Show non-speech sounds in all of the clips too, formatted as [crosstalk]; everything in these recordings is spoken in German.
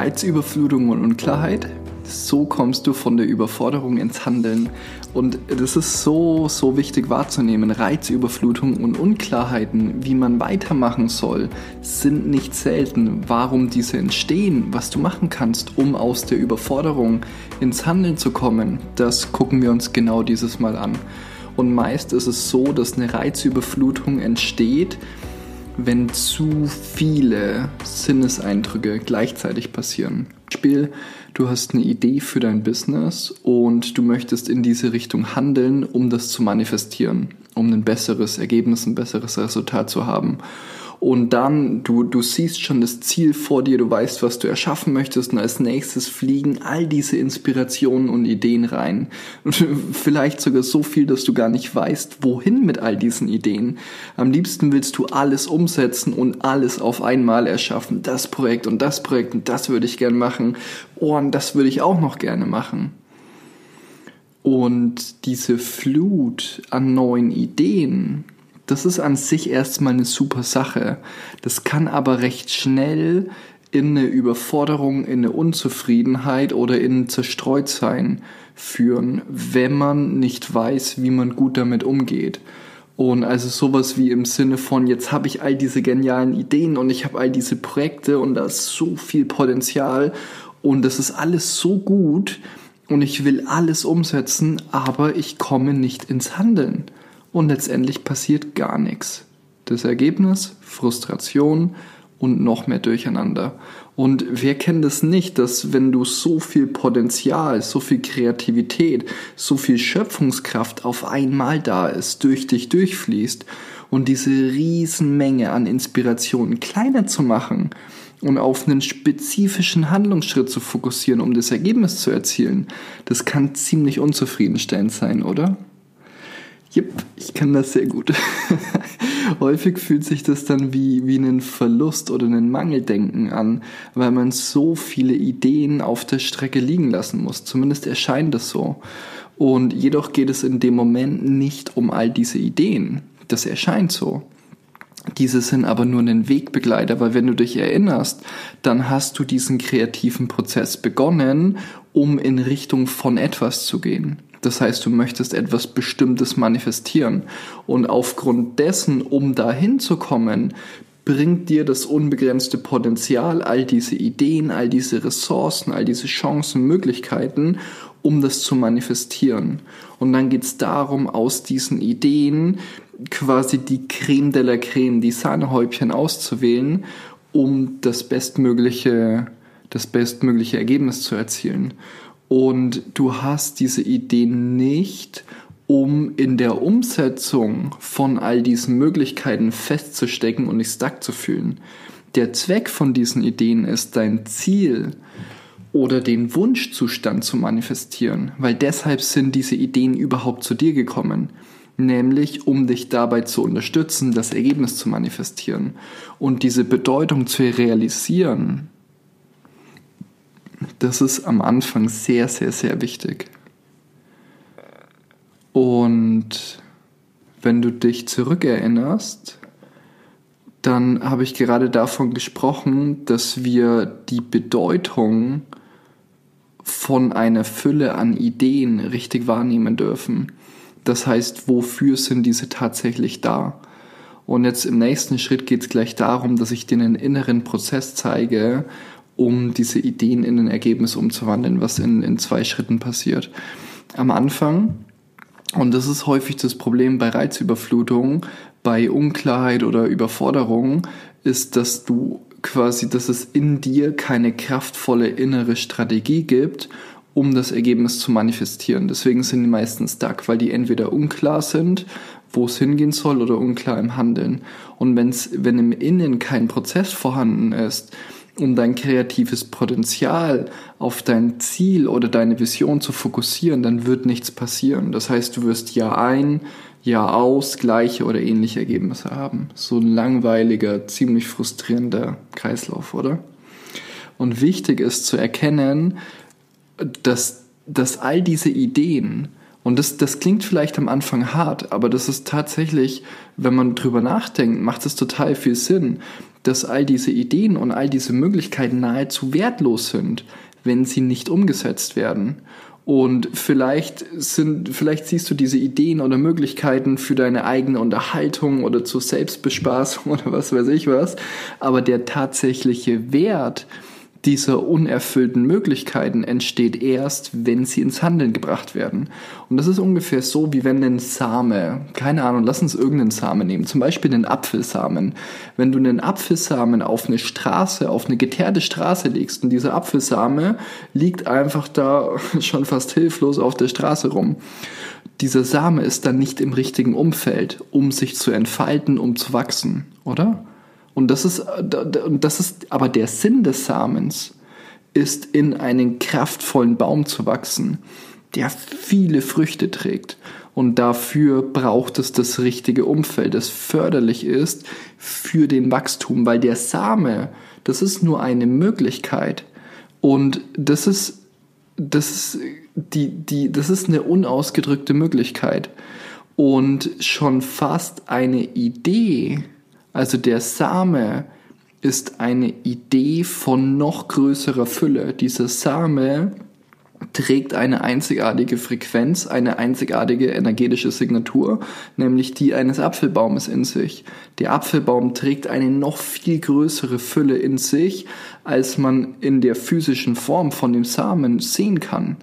Reizüberflutung und Unklarheit. So kommst du von der Überforderung ins Handeln. Und das ist so, so wichtig wahrzunehmen. Reizüberflutung und Unklarheiten, wie man weitermachen soll, sind nicht selten. Warum diese entstehen, was du machen kannst, um aus der Überforderung ins Handeln zu kommen, das gucken wir uns genau dieses Mal an. Und meist ist es so, dass eine Reizüberflutung entsteht, wenn zu viele Sinneseindrücke gleichzeitig passieren. Beispiel, du hast eine Idee für dein Business und du möchtest in diese Richtung handeln, um das zu manifestieren, um ein besseres Ergebnis, ein besseres Resultat zu haben und dann du, du siehst schon das Ziel vor dir, du weißt, was du erschaffen möchtest und als nächstes fliegen all diese Inspirationen und Ideen rein. [laughs] Vielleicht sogar so viel, dass du gar nicht weißt, wohin mit all diesen Ideen. Am liebsten willst du alles umsetzen und alles auf einmal erschaffen. Das Projekt und das Projekt und das würde ich gern machen. Oh, und das würde ich auch noch gerne machen. Und diese Flut an neuen Ideen, das ist an sich erstmal eine super Sache. Das kann aber recht schnell in eine Überforderung, in eine Unzufriedenheit oder in ein Zerstreutsein führen, wenn man nicht weiß, wie man gut damit umgeht. Und also sowas wie im Sinne von, jetzt habe ich all diese genialen Ideen und ich habe all diese Projekte und da ist so viel Potenzial und das ist alles so gut und ich will alles umsetzen, aber ich komme nicht ins Handeln und letztendlich passiert gar nichts. Das Ergebnis? Frustration und noch mehr Durcheinander. Und wer kennt es nicht, dass wenn du so viel Potenzial, so viel Kreativität, so viel Schöpfungskraft auf einmal da ist, durch dich durchfließt und diese Riesenmenge an Inspirationen kleiner zu machen und auf einen spezifischen Handlungsschritt zu fokussieren, um das Ergebnis zu erzielen, das kann ziemlich unzufriedenstellend sein, oder? Jep, ich kann das sehr gut. [laughs] Häufig fühlt sich das dann wie, wie einen Verlust oder einen Mangeldenken an, weil man so viele Ideen auf der Strecke liegen lassen muss. Zumindest erscheint es so. Und jedoch geht es in dem Moment nicht um all diese Ideen. Das erscheint so. Diese sind aber nur ein Wegbegleiter, weil wenn du dich erinnerst, dann hast du diesen kreativen Prozess begonnen, um in Richtung von etwas zu gehen. Das heißt, du möchtest etwas Bestimmtes manifestieren. Und aufgrund dessen, um dahin zu kommen, bringt dir das unbegrenzte Potenzial, all diese Ideen, all diese Ressourcen, all diese Chancen, Möglichkeiten, um das zu manifestieren. Und dann geht es darum, aus diesen Ideen quasi die Creme de la Creme, die Sahnehäubchen auszuwählen, um das bestmögliche, das bestmögliche Ergebnis zu erzielen und du hast diese Ideen nicht, um in der Umsetzung von all diesen Möglichkeiten festzustecken und nicht stuck zu fühlen. Der Zweck von diesen Ideen ist, dein Ziel oder den Wunschzustand zu manifestieren, weil deshalb sind diese Ideen überhaupt zu dir gekommen nämlich um dich dabei zu unterstützen, das Ergebnis zu manifestieren und diese Bedeutung zu realisieren, das ist am Anfang sehr, sehr, sehr wichtig. Und wenn du dich zurückerinnerst, dann habe ich gerade davon gesprochen, dass wir die Bedeutung von einer Fülle an Ideen richtig wahrnehmen dürfen. Das heißt, wofür sind diese tatsächlich da? Und jetzt im nächsten Schritt geht es gleich darum, dass ich dir einen inneren Prozess zeige, um diese Ideen in ein Ergebnis umzuwandeln, was in, in zwei Schritten passiert. Am Anfang, und das ist häufig das Problem bei Reizüberflutung, bei Unklarheit oder Überforderung, ist, dass du quasi, dass es in dir keine kraftvolle innere Strategie gibt, um das Ergebnis zu manifestieren. Deswegen sind die meisten stuck, weil die entweder unklar sind, wo es hingehen soll, oder unklar im Handeln. Und wenn's, wenn im Innen kein Prozess vorhanden ist, um dein kreatives Potenzial auf dein Ziel oder deine Vision zu fokussieren, dann wird nichts passieren. Das heißt, du wirst Jahr ein, Jahr aus gleiche oder ähnliche Ergebnisse haben. So ein langweiliger, ziemlich frustrierender Kreislauf, oder? Und wichtig ist zu erkennen, dass, dass all diese Ideen Und das, das klingt vielleicht am Anfang hart, aber das ist tatsächlich, wenn man drüber nachdenkt, macht es total viel Sinn, dass all diese Ideen und all diese Möglichkeiten nahezu wertlos sind, wenn sie nicht umgesetzt werden. Und vielleicht sind, vielleicht siehst du diese Ideen oder Möglichkeiten für deine eigene Unterhaltung oder zur Selbstbespaßung [laughs] oder was weiß ich was. Aber der tatsächliche Wert, dieser unerfüllten Möglichkeiten entsteht erst, wenn sie ins Handeln gebracht werden. Und das ist ungefähr so, wie wenn ein Same, keine Ahnung, lass uns irgendeinen Samen nehmen, zum Beispiel einen Apfelsamen. Wenn du einen Apfelsamen auf eine Straße, auf eine geteerte Straße legst und dieser Apfelsame liegt einfach da [laughs] schon fast hilflos auf der Straße rum. Dieser Same ist dann nicht im richtigen Umfeld, um sich zu entfalten, um zu wachsen, oder? Und das ist, das ist aber der Sinn des Samens, ist in einen kraftvollen Baum zu wachsen, der viele Früchte trägt. Und dafür braucht es das richtige Umfeld, das förderlich ist für den Wachstum, weil der Same, das ist nur eine Möglichkeit. Und das ist, das ist, die, die, das ist eine unausgedrückte Möglichkeit. Und schon fast eine Idee, also der Same ist eine Idee von noch größerer Fülle. Dieser Same trägt eine einzigartige Frequenz, eine einzigartige energetische Signatur, nämlich die eines Apfelbaumes in sich. Der Apfelbaum trägt eine noch viel größere Fülle in sich, als man in der physischen Form von dem Samen sehen kann.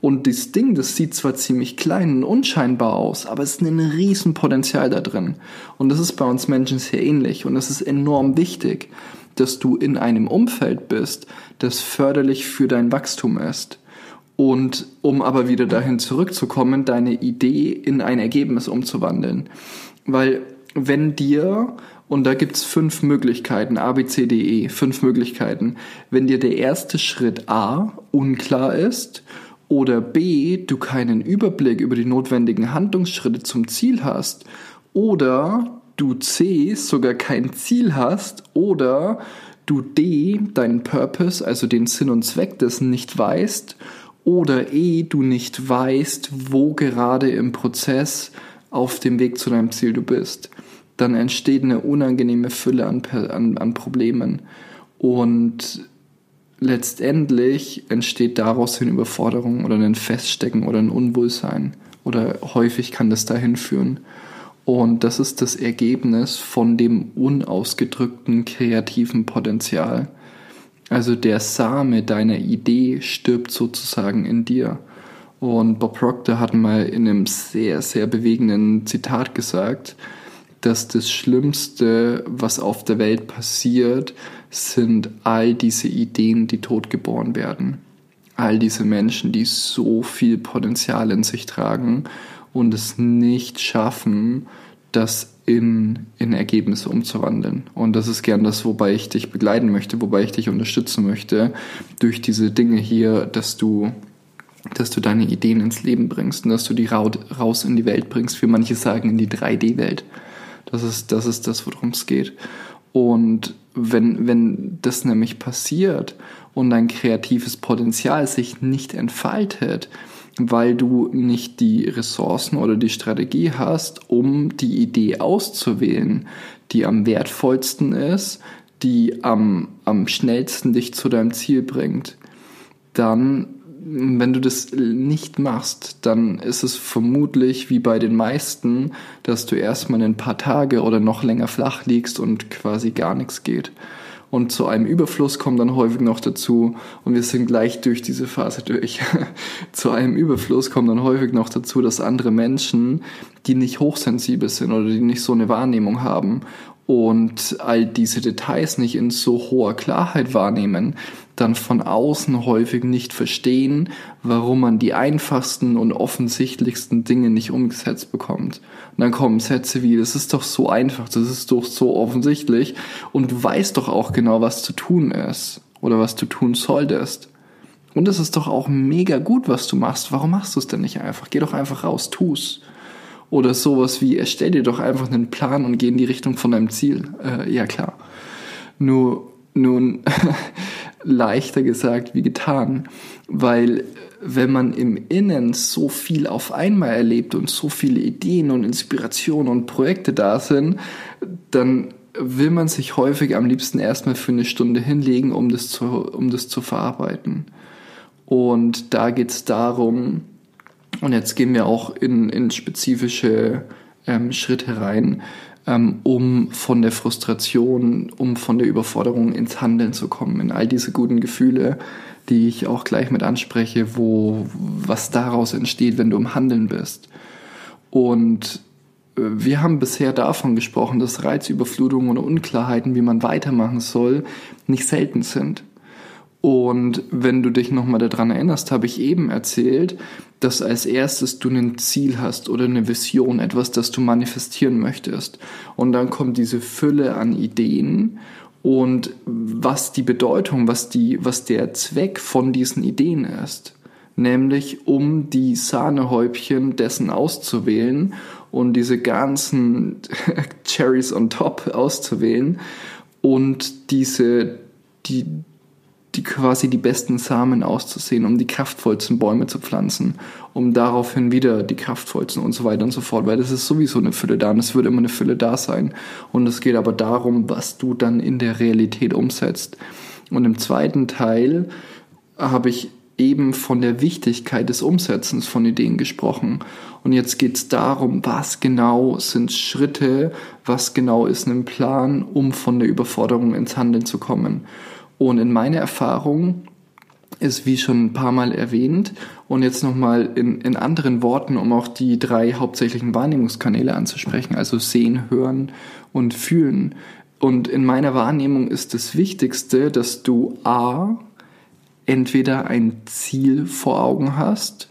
Und das Ding, das sieht zwar ziemlich klein und unscheinbar aus, aber es ist ein riesen Potenzial da drin. Und das ist bei uns Menschen sehr ähnlich. Und es ist enorm wichtig, dass du in einem Umfeld bist, das förderlich für dein Wachstum ist. Und um aber wieder dahin zurückzukommen, deine Idee in ein Ergebnis umzuwandeln. Weil wenn dir, und da gibt's fünf Möglichkeiten, A, B, C, D, E, fünf Möglichkeiten, wenn dir der erste Schritt A unklar ist oder B, du keinen Überblick über die notwendigen Handlungsschritte zum Ziel hast oder du C, sogar kein Ziel hast oder du D, deinen Purpose, also den Sinn und Zweck dessen nicht weißt oder E, du nicht weißt, wo gerade im Prozess auf dem Weg zu deinem Ziel du bist, dann entsteht eine unangenehme Fülle an, an, an Problemen. Und letztendlich entsteht daraus eine Überforderung oder ein Feststecken oder ein Unwohlsein. Oder häufig kann das dahin führen. Und das ist das Ergebnis von dem unausgedrückten kreativen Potenzial. Also der Same deiner Idee stirbt sozusagen in dir. Und Bob Proctor hat mal in einem sehr, sehr bewegenden Zitat gesagt, dass das Schlimmste, was auf der Welt passiert, sind all diese Ideen, die totgeboren werden. All diese Menschen, die so viel Potenzial in sich tragen und es nicht schaffen, das in, in Ergebnisse umzuwandeln. Und das ist gern das, wobei ich dich begleiten möchte, wobei ich dich unterstützen möchte, durch diese Dinge hier, dass du, dass du deine Ideen ins Leben bringst und dass du die raus in die Welt bringst, wie manche sagen, in die 3D-Welt. Das ist, das ist das, worum es geht. Und wenn, wenn das nämlich passiert und dein kreatives Potenzial sich nicht entfaltet, weil du nicht die Ressourcen oder die Strategie hast, um die Idee auszuwählen, die am wertvollsten ist, die am, am schnellsten dich zu deinem Ziel bringt, dann wenn du das nicht machst, dann ist es vermutlich wie bei den meisten, dass du erstmal ein paar Tage oder noch länger flach liegst und quasi gar nichts geht. Und zu einem Überfluss kommt dann häufig noch dazu, und wir sind gleich durch diese Phase durch, [laughs] zu einem Überfluss kommt dann häufig noch dazu, dass andere Menschen, die nicht hochsensibel sind oder die nicht so eine Wahrnehmung haben und all diese Details nicht in so hoher Klarheit wahrnehmen, dann von außen häufig nicht verstehen, warum man die einfachsten und offensichtlichsten Dinge nicht umgesetzt bekommt. Und dann kommen Sätze wie, das ist doch so einfach, das ist doch so offensichtlich und du weißt doch auch genau, was zu tun ist oder was du tun solltest. Und es ist doch auch mega gut, was du machst. Warum machst du es denn nicht einfach? Geh doch einfach raus, tu's. Oder sowas wie, erstell dir doch einfach einen Plan und geh in die Richtung von deinem Ziel. Äh, ja klar. Nur, nun, [laughs] leichter gesagt wie getan, weil wenn man im Innen so viel auf einmal erlebt und so viele Ideen und Inspirationen und Projekte da sind, dann will man sich häufig am liebsten erstmal für eine Stunde hinlegen, um das zu, um das zu verarbeiten. Und da geht es darum, und jetzt gehen wir auch in, in spezifische ähm, Schritte rein, ähm, um von der Frustration, um von der Überforderung ins Handeln zu kommen, in all diese guten Gefühle, die ich auch gleich mit anspreche, wo was daraus entsteht, wenn du im Handeln bist. Und äh, wir haben bisher davon gesprochen, dass Reizüberflutungen oder Unklarheiten, wie man weitermachen soll, nicht selten sind. Und wenn du dich nochmal daran erinnerst, habe ich eben erzählt, dass als erstes du ein Ziel hast oder eine Vision, etwas, das du manifestieren möchtest. Und dann kommt diese Fülle an Ideen und was die Bedeutung, was die, was der Zweck von diesen Ideen ist. Nämlich um die Sahnehäubchen dessen auszuwählen und diese ganzen [laughs] Cherries on top auszuwählen und diese, die, die quasi die besten Samen auszusehen, um die kraftvollsten Bäume zu pflanzen, um daraufhin wieder die kraftvollsten und so weiter und so fort, weil das ist sowieso eine Fülle da und es wird immer eine Fülle da sein. Und es geht aber darum, was du dann in der Realität umsetzt. Und im zweiten Teil habe ich eben von der Wichtigkeit des Umsetzens von Ideen gesprochen. Und jetzt geht es darum, was genau sind Schritte, was genau ist ein Plan, um von der Überforderung ins Handeln zu kommen. Und in meiner Erfahrung ist, wie schon ein paar Mal erwähnt, und jetzt nochmal in, in anderen Worten, um auch die drei hauptsächlichen Wahrnehmungskanäle anzusprechen, also sehen, hören und fühlen. Und in meiner Wahrnehmung ist das Wichtigste, dass du A, entweder ein Ziel vor Augen hast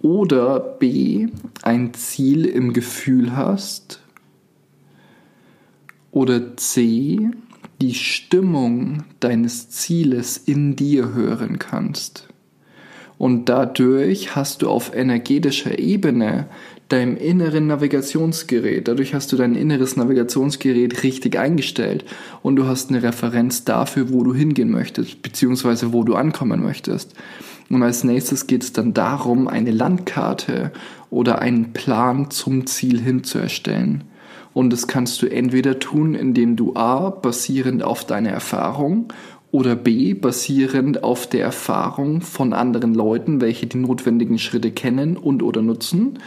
oder B, ein Ziel im Gefühl hast oder C, die Stimmung deines Zieles in dir hören kannst. Und dadurch hast du auf energetischer Ebene deinem inneren Navigationsgerät, dadurch hast du dein inneres Navigationsgerät richtig eingestellt und du hast eine Referenz dafür, wo du hingehen möchtest, beziehungsweise wo du ankommen möchtest. Und als nächstes geht es dann darum, eine Landkarte oder einen Plan zum Ziel hin zu erstellen. Und das kannst du entweder tun, indem du A, basierend auf deiner Erfahrung oder B, basierend auf der Erfahrung von anderen Leuten, welche die notwendigen Schritte kennen und oder nutzen.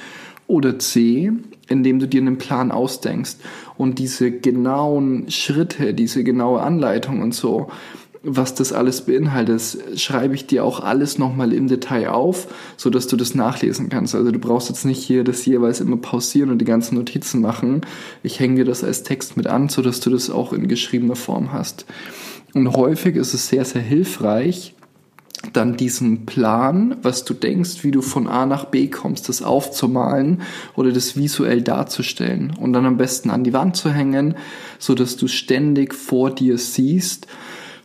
Oder C, indem du dir einen Plan ausdenkst und diese genauen Schritte, diese genaue Anleitung und so, was das alles beinhaltet, schreibe ich dir auch alles nochmal im Detail auf, so dass du das nachlesen kannst. Also du brauchst jetzt nicht hier das jeweils immer pausieren und die ganzen Notizen machen. Ich hänge dir das als Text mit an, so dass du das auch in geschriebener Form hast. Und häufig ist es sehr, sehr hilfreich, dann diesen Plan, was du denkst, wie du von A nach B kommst, das aufzumalen oder das visuell darzustellen und dann am besten an die Wand zu hängen, so dass du ständig vor dir siehst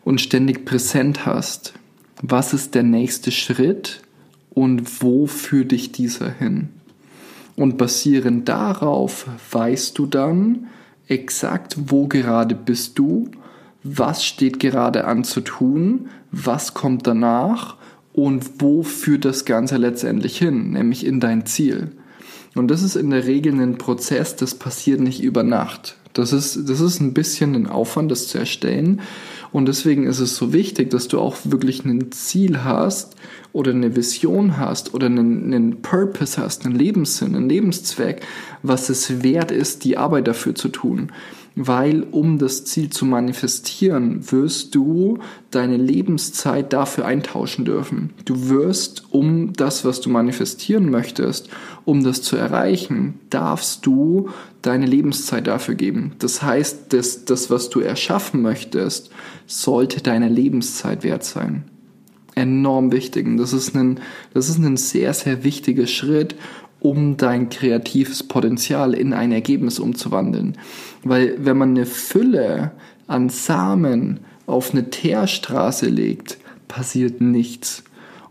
und ständig präsent hast, was ist der nächste Schritt und wo führt dich dieser hin? Und basierend darauf weißt du dann exakt, wo gerade bist du, was steht gerade an zu tun, was kommt danach und wo führt das Ganze letztendlich hin, nämlich in dein Ziel. Und das ist in der Regel ein Prozess, das passiert nicht über Nacht. Das ist, das ist ein bisschen ein Aufwand, das zu erstellen. Und deswegen ist es so wichtig, dass du auch wirklich ein Ziel hast oder eine Vision hast oder einen, einen Purpose hast, einen Lebenssinn, einen Lebenszweck, was es wert ist, die Arbeit dafür zu tun weil um das Ziel zu manifestieren, wirst du deine Lebenszeit dafür eintauschen dürfen. Du wirst, um das, was du manifestieren möchtest, um das zu erreichen, darfst du deine Lebenszeit dafür geben. Das heißt, das, das was du erschaffen möchtest, sollte deine Lebenszeit wert sein enorm wichtig. Und das ist ein, das ist ein sehr, sehr wichtiger Schritt, um dein kreatives Potenzial in ein Ergebnis umzuwandeln. Weil wenn man eine Fülle an Samen auf eine Teerstraße legt, passiert nichts.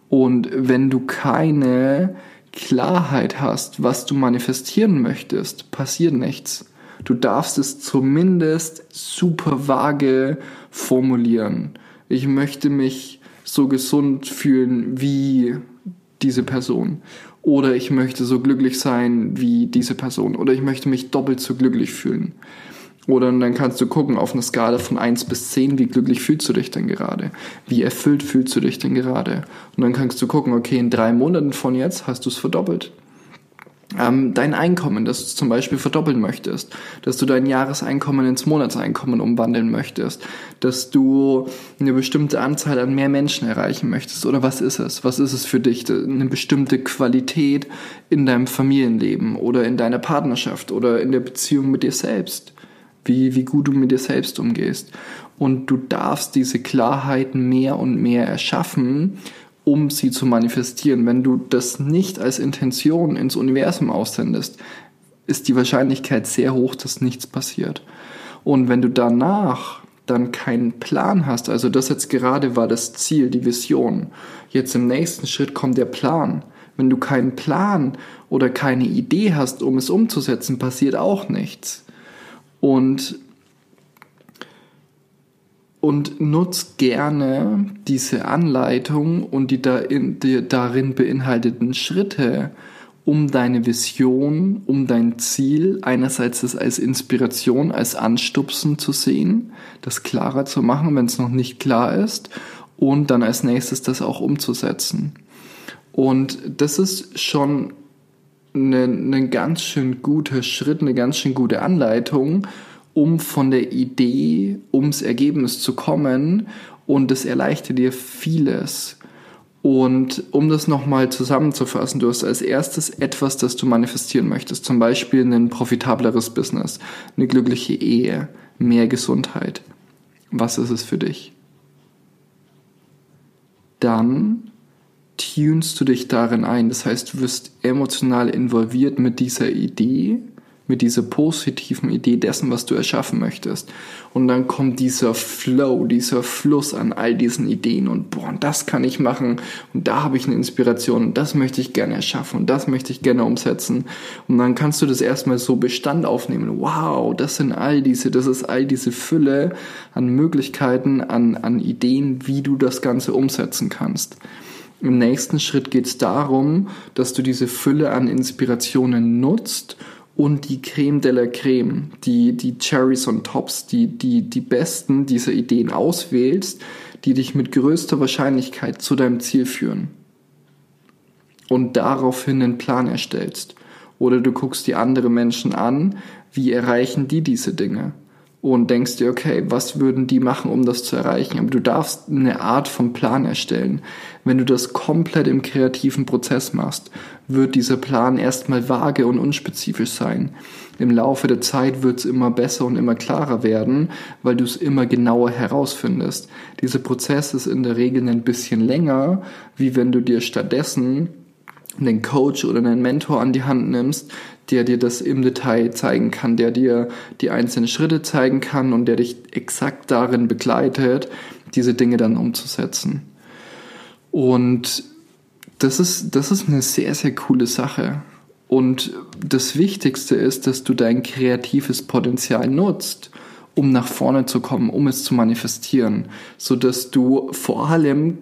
Und wenn du keine Klarheit hast, was du manifestieren möchtest, passiert nichts. Du darfst es zumindest super vage formulieren. Ich möchte mich so gesund fühlen wie diese Person. Oder ich möchte so glücklich sein wie diese Person. Oder ich möchte mich doppelt so glücklich fühlen. Oder dann kannst du gucken auf eine Skala von 1 bis 10, wie glücklich fühlst du dich denn gerade? Wie erfüllt fühlst du dich denn gerade? Und dann kannst du gucken, okay, in drei Monaten von jetzt hast du es verdoppelt ähm, dein Einkommen, das du zum Beispiel verdoppeln möchtest, dass du dein Jahreseinkommen ins Monatseinkommen umwandeln möchtest, dass du eine bestimmte Anzahl an mehr Menschen erreichen möchtest oder was ist es? Was ist es für dich? Eine bestimmte Qualität in deinem Familienleben oder in deiner Partnerschaft oder in der Beziehung mit dir selbst. Wie, wie gut du mit dir selbst umgehst. Und du darfst diese Klarheiten mehr und mehr erschaffen um sie zu manifestieren. Wenn du das nicht als Intention ins Universum aussendest, ist die Wahrscheinlichkeit sehr hoch, dass nichts passiert. Und wenn du danach dann keinen Plan hast, also das jetzt gerade war das Ziel, die Vision, jetzt im nächsten Schritt kommt der Plan. Wenn du keinen Plan oder keine Idee hast, um es umzusetzen, passiert auch nichts. Und und nutz gerne diese Anleitung und die, darin, die darin beinhalteten Schritte, um deine Vision, um dein Ziel einerseits das als Inspiration, als Anstupsen zu sehen, das klarer zu machen, wenn es noch nicht klar ist, und dann als nächstes das auch umzusetzen. Und das ist schon ein ne ganz schön guter Schritt, eine ganz schön gute Anleitung, um von der Idee ums Ergebnis zu kommen und es erleichtert dir vieles. Und um das nochmal zusammenzufassen, du hast als erstes etwas, das du manifestieren möchtest, zum Beispiel ein profitableres Business, eine glückliche Ehe, mehr Gesundheit. Was ist es für dich? Dann tunst du dich darin ein, das heißt, du wirst emotional involviert mit dieser Idee mit dieser positiven Idee dessen, was du erschaffen möchtest. Und dann kommt dieser Flow, dieser Fluss an all diesen Ideen und boah, und das kann ich machen und da habe ich eine Inspiration und das möchte ich gerne erschaffen und das möchte ich gerne umsetzen. Und dann kannst du das erstmal so Bestand aufnehmen. Wow, das sind all diese, das ist all diese Fülle an Möglichkeiten, an, an Ideen, wie du das Ganze umsetzen kannst. Im nächsten Schritt geht es darum, dass du diese Fülle an Inspirationen nutzt und die Creme de la Creme, die, die Cherries on Tops, die, die, die besten dieser Ideen auswählst, die dich mit größter Wahrscheinlichkeit zu deinem Ziel führen. Und daraufhin einen Plan erstellst. Oder du guckst die anderen Menschen an, wie erreichen die diese Dinge? Und denkst dir, okay, was würden die machen, um das zu erreichen? Aber du darfst eine Art von Plan erstellen. Wenn du das komplett im kreativen Prozess machst, wird dieser Plan erstmal vage und unspezifisch sein. Im Laufe der Zeit wird es immer besser und immer klarer werden, weil du es immer genauer herausfindest. Dieser Prozess ist in der Regel ein bisschen länger, wie wenn du dir stattdessen einen Coach oder einen Mentor an die Hand nimmst, der dir das im Detail zeigen kann, der dir die einzelnen Schritte zeigen kann und der dich exakt darin begleitet, diese Dinge dann umzusetzen. Und das ist, das ist eine sehr, sehr coole Sache. Und das Wichtigste ist, dass du dein kreatives Potenzial nutzt, um nach vorne zu kommen, um es zu manifestieren, so dass du vor allem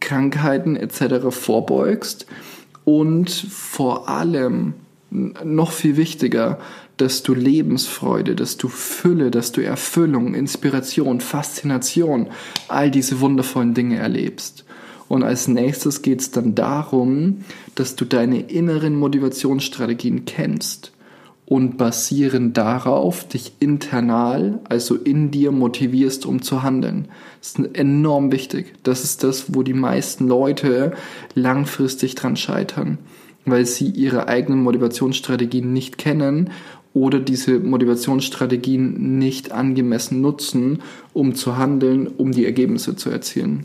Krankheiten etc. vorbeugst und vor allem noch viel wichtiger, dass du Lebensfreude, dass du Fülle, dass du Erfüllung, Inspiration, Faszination, all diese wundervollen Dinge erlebst. Und als nächstes geht es dann darum, dass du deine inneren Motivationsstrategien kennst und basierend darauf dich internal, also in dir motivierst, um zu handeln. Das ist enorm wichtig. Das ist das, wo die meisten Leute langfristig dran scheitern weil sie ihre eigenen Motivationsstrategien nicht kennen oder diese Motivationsstrategien nicht angemessen nutzen, um zu handeln, um die Ergebnisse zu erzielen.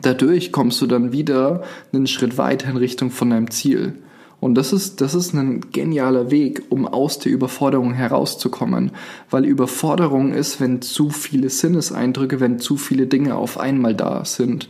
Dadurch kommst du dann wieder einen Schritt weiter in Richtung von deinem Ziel. Und das ist, das ist ein genialer Weg, um aus der Überforderung herauszukommen. Weil Überforderung ist, wenn zu viele Sinneseindrücke, wenn zu viele Dinge auf einmal da sind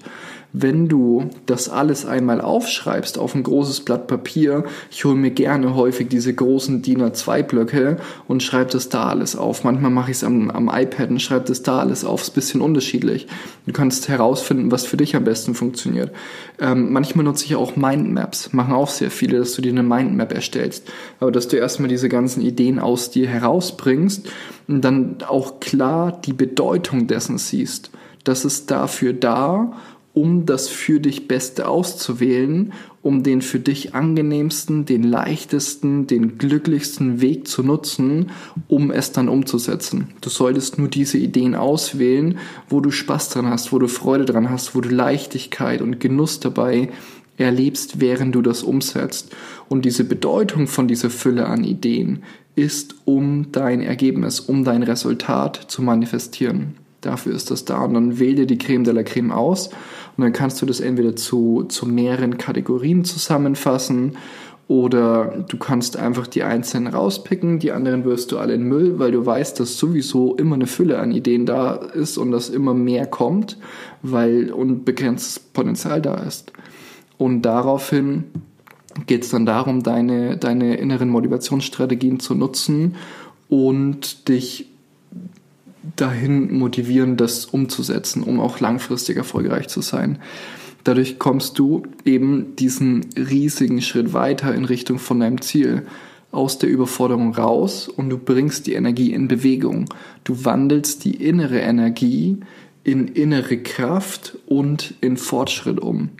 wenn du das alles einmal aufschreibst auf ein großes Blatt Papier, ich hole mir gerne häufig diese großen DIN A2-Blöcke und schreibe das da alles auf. Manchmal mache ich es am, am iPad und schreibe das da alles auf. Ist ein bisschen unterschiedlich. Du kannst herausfinden, was für dich am besten funktioniert. Ähm, manchmal nutze ich auch Mindmaps. Machen auch sehr viele, dass du dir eine Mindmap erstellst. Aber dass du erstmal diese ganzen Ideen aus dir herausbringst und dann auch klar die Bedeutung dessen siehst. Das ist dafür da, um das für dich Beste auszuwählen, um den für dich angenehmsten, den leichtesten, den glücklichsten Weg zu nutzen, um es dann umzusetzen. Du solltest nur diese Ideen auswählen, wo du Spaß dran hast, wo du Freude dran hast, wo du Leichtigkeit und Genuss dabei erlebst, während du das umsetzt. Und diese Bedeutung von dieser Fülle an Ideen ist, um dein Ergebnis, um dein Resultat zu manifestieren. Dafür ist das da. Und dann wähl dir die Creme de la Creme aus und dann kannst du das entweder zu, zu mehreren Kategorien zusammenfassen oder du kannst einfach die einzelnen rauspicken, die anderen wirst du alle in Müll, weil du weißt, dass sowieso immer eine Fülle an Ideen da ist und dass immer mehr kommt, weil unbegrenztes Potenzial da ist. Und daraufhin geht es dann darum, deine, deine inneren Motivationsstrategien zu nutzen und dich dahin motivieren, das umzusetzen, um auch langfristig erfolgreich zu sein. Dadurch kommst du eben diesen riesigen Schritt weiter in Richtung von deinem Ziel aus der Überforderung raus und du bringst die Energie in Bewegung. Du wandelst die innere Energie in innere Kraft und in Fortschritt um.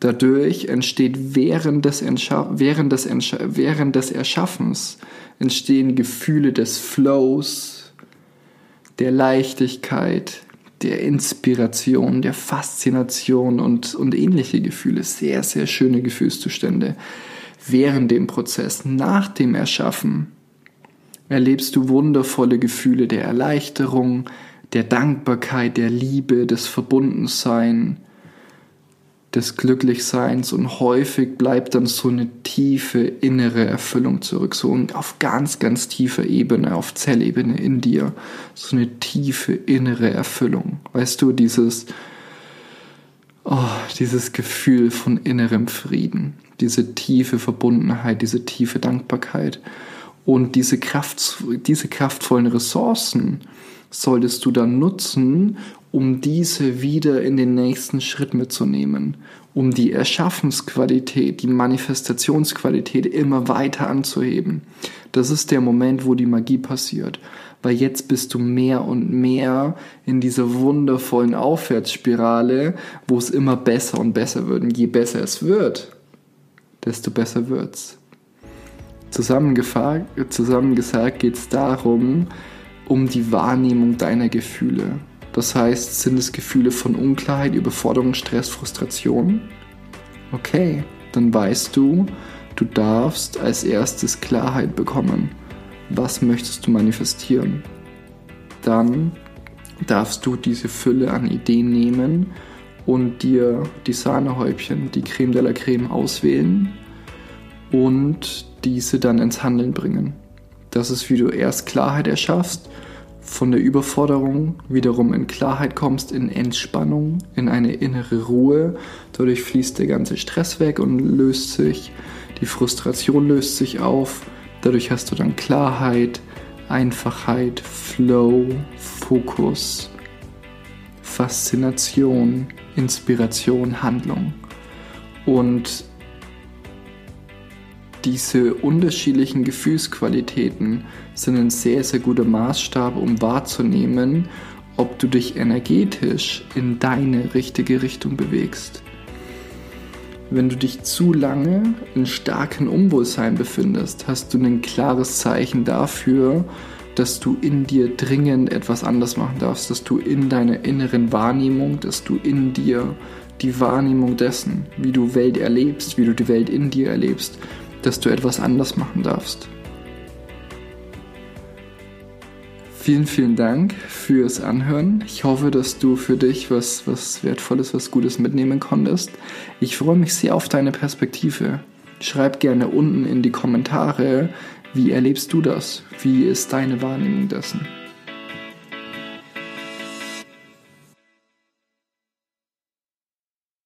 Dadurch entsteht während des, Entscha während des, Entscha während des Erschaffens entstehen Gefühle des Flows, der Leichtigkeit, der Inspiration, der Faszination und, und ähnliche Gefühle. Sehr, sehr schöne Gefühlszustände. Während dem Prozess, nach dem Erschaffen, erlebst du wundervolle Gefühle der Erleichterung, der Dankbarkeit, der Liebe, des Verbundensein, des Glücklichseins und häufig bleibt dann so eine tiefe innere Erfüllung zurück, so auf ganz, ganz tiefer Ebene, auf Zellebene in dir, so eine tiefe innere Erfüllung. Weißt du, dieses, oh, dieses Gefühl von innerem Frieden, diese tiefe Verbundenheit, diese tiefe Dankbarkeit und diese Kraft, diese kraftvollen Ressourcen solltest du dann nutzen, um diese wieder in den nächsten Schritt mitzunehmen, um die Erschaffensqualität, die Manifestationsqualität immer weiter anzuheben. Das ist der Moment, wo die Magie passiert, weil jetzt bist du mehr und mehr in dieser wundervollen Aufwärtsspirale, wo es immer besser und besser wird. Und je besser es wird, desto besser wird's. Zusammengesagt geht es darum, um die Wahrnehmung deiner Gefühle. Das heißt, sind es Gefühle von Unklarheit, Überforderung, Stress, Frustration? Okay, dann weißt du, du darfst als erstes Klarheit bekommen. Was möchtest du manifestieren? Dann darfst du diese Fülle an Ideen nehmen und dir die Sahnehäubchen, die Creme de la Creme auswählen und diese dann ins Handeln bringen. Das ist, wie du erst Klarheit erschaffst von der Überforderung wiederum in Klarheit kommst, in Entspannung, in eine innere Ruhe. Dadurch fließt der ganze Stress weg und löst sich, die Frustration löst sich auf. Dadurch hast du dann Klarheit, Einfachheit, Flow, Fokus, Faszination, Inspiration, Handlung. Und diese unterschiedlichen Gefühlsqualitäten sind ein sehr, sehr guter Maßstab, um wahrzunehmen, ob du dich energetisch in deine richtige Richtung bewegst. Wenn du dich zu lange in starkem Unwohlsein befindest, hast du ein klares Zeichen dafür, dass du in dir dringend etwas anders machen darfst, dass du in deiner inneren Wahrnehmung, dass du in dir die Wahrnehmung dessen, wie du Welt erlebst, wie du die Welt in dir erlebst, dass du etwas anders machen darfst. Vielen, vielen Dank fürs Anhören. Ich hoffe, dass du für dich was, was Wertvolles, was Gutes mitnehmen konntest. Ich freue mich sehr auf deine Perspektive. Schreib gerne unten in die Kommentare, wie erlebst du das? Wie ist deine Wahrnehmung dessen?